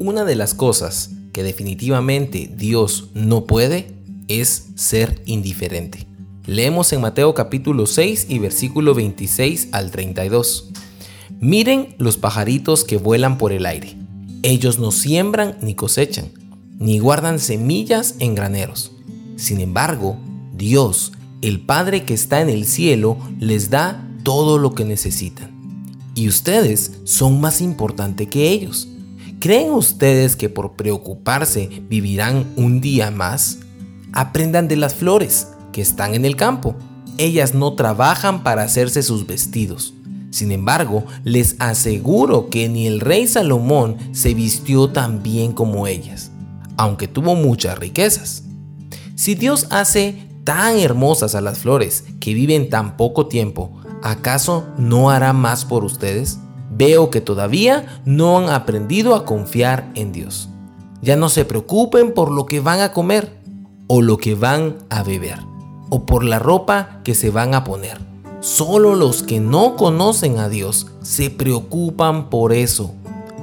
Una de las cosas que definitivamente Dios no puede es ser indiferente. Leemos en Mateo capítulo 6 y versículo 26 al 32. Miren los pajaritos que vuelan por el aire. Ellos no siembran ni cosechan, ni guardan semillas en graneros. Sin embargo, Dios, el Padre que está en el cielo, les da todo lo que necesitan. Y ustedes son más importantes que ellos. ¿Creen ustedes que por preocuparse vivirán un día más? Aprendan de las flores que están en el campo. Ellas no trabajan para hacerse sus vestidos. Sin embargo, les aseguro que ni el rey Salomón se vistió tan bien como ellas, aunque tuvo muchas riquezas. Si Dios hace tan hermosas a las flores que viven tan poco tiempo, ¿acaso no hará más por ustedes? Veo que todavía no han aprendido a confiar en Dios. Ya no se preocupen por lo que van a comer o lo que van a beber o por la ropa que se van a poner. Solo los que no conocen a Dios se preocupan por eso.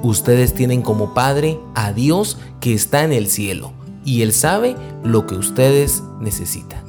Ustedes tienen como Padre a Dios que está en el cielo y Él sabe lo que ustedes necesitan.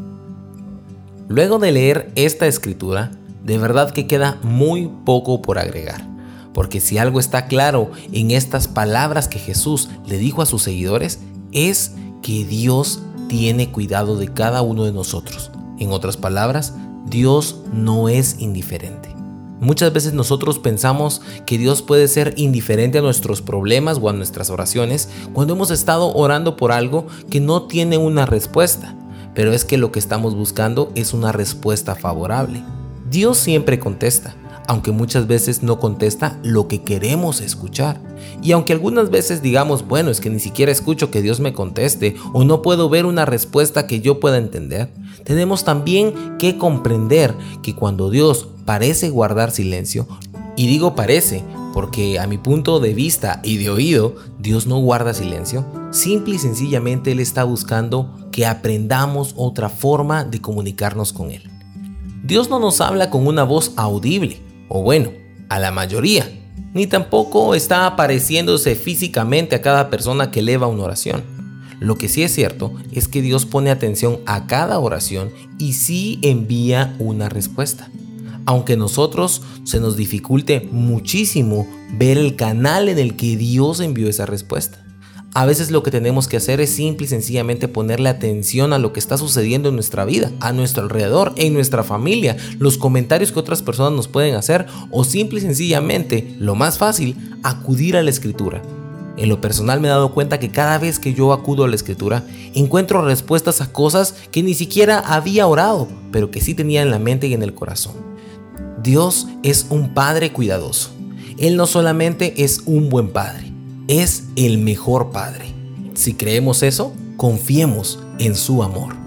Luego de leer esta escritura, de verdad que queda muy poco por agregar. Porque si algo está claro en estas palabras que Jesús le dijo a sus seguidores, es que Dios tiene cuidado de cada uno de nosotros. En otras palabras, Dios no es indiferente. Muchas veces nosotros pensamos que Dios puede ser indiferente a nuestros problemas o a nuestras oraciones cuando hemos estado orando por algo que no tiene una respuesta, pero es que lo que estamos buscando es una respuesta favorable. Dios siempre contesta, aunque muchas veces no contesta lo que queremos escuchar. Y aunque algunas veces digamos, bueno, es que ni siquiera escucho que Dios me conteste o no puedo ver una respuesta que yo pueda entender, tenemos también que comprender que cuando Dios parece guardar silencio, y digo parece porque a mi punto de vista y de oído, Dios no guarda silencio, simple y sencillamente Él está buscando que aprendamos otra forma de comunicarnos con Él. Dios no nos habla con una voz audible, o bueno, a la mayoría, ni tampoco está apareciéndose físicamente a cada persona que eleva una oración. Lo que sí es cierto es que Dios pone atención a cada oración y sí envía una respuesta. Aunque nosotros se nos dificulte muchísimo ver el canal en el que Dios envió esa respuesta. A veces lo que tenemos que hacer es simple y sencillamente ponerle atención a lo que está sucediendo en nuestra vida, a nuestro alrededor, en nuestra familia, los comentarios que otras personas nos pueden hacer o simple y sencillamente, lo más fácil, acudir a la escritura. En lo personal me he dado cuenta que cada vez que yo acudo a la escritura, encuentro respuestas a cosas que ni siquiera había orado, pero que sí tenía en la mente y en el corazón. Dios es un Padre cuidadoso. Él no solamente es un buen Padre, es el mejor Padre. Si creemos eso, confiemos en su amor.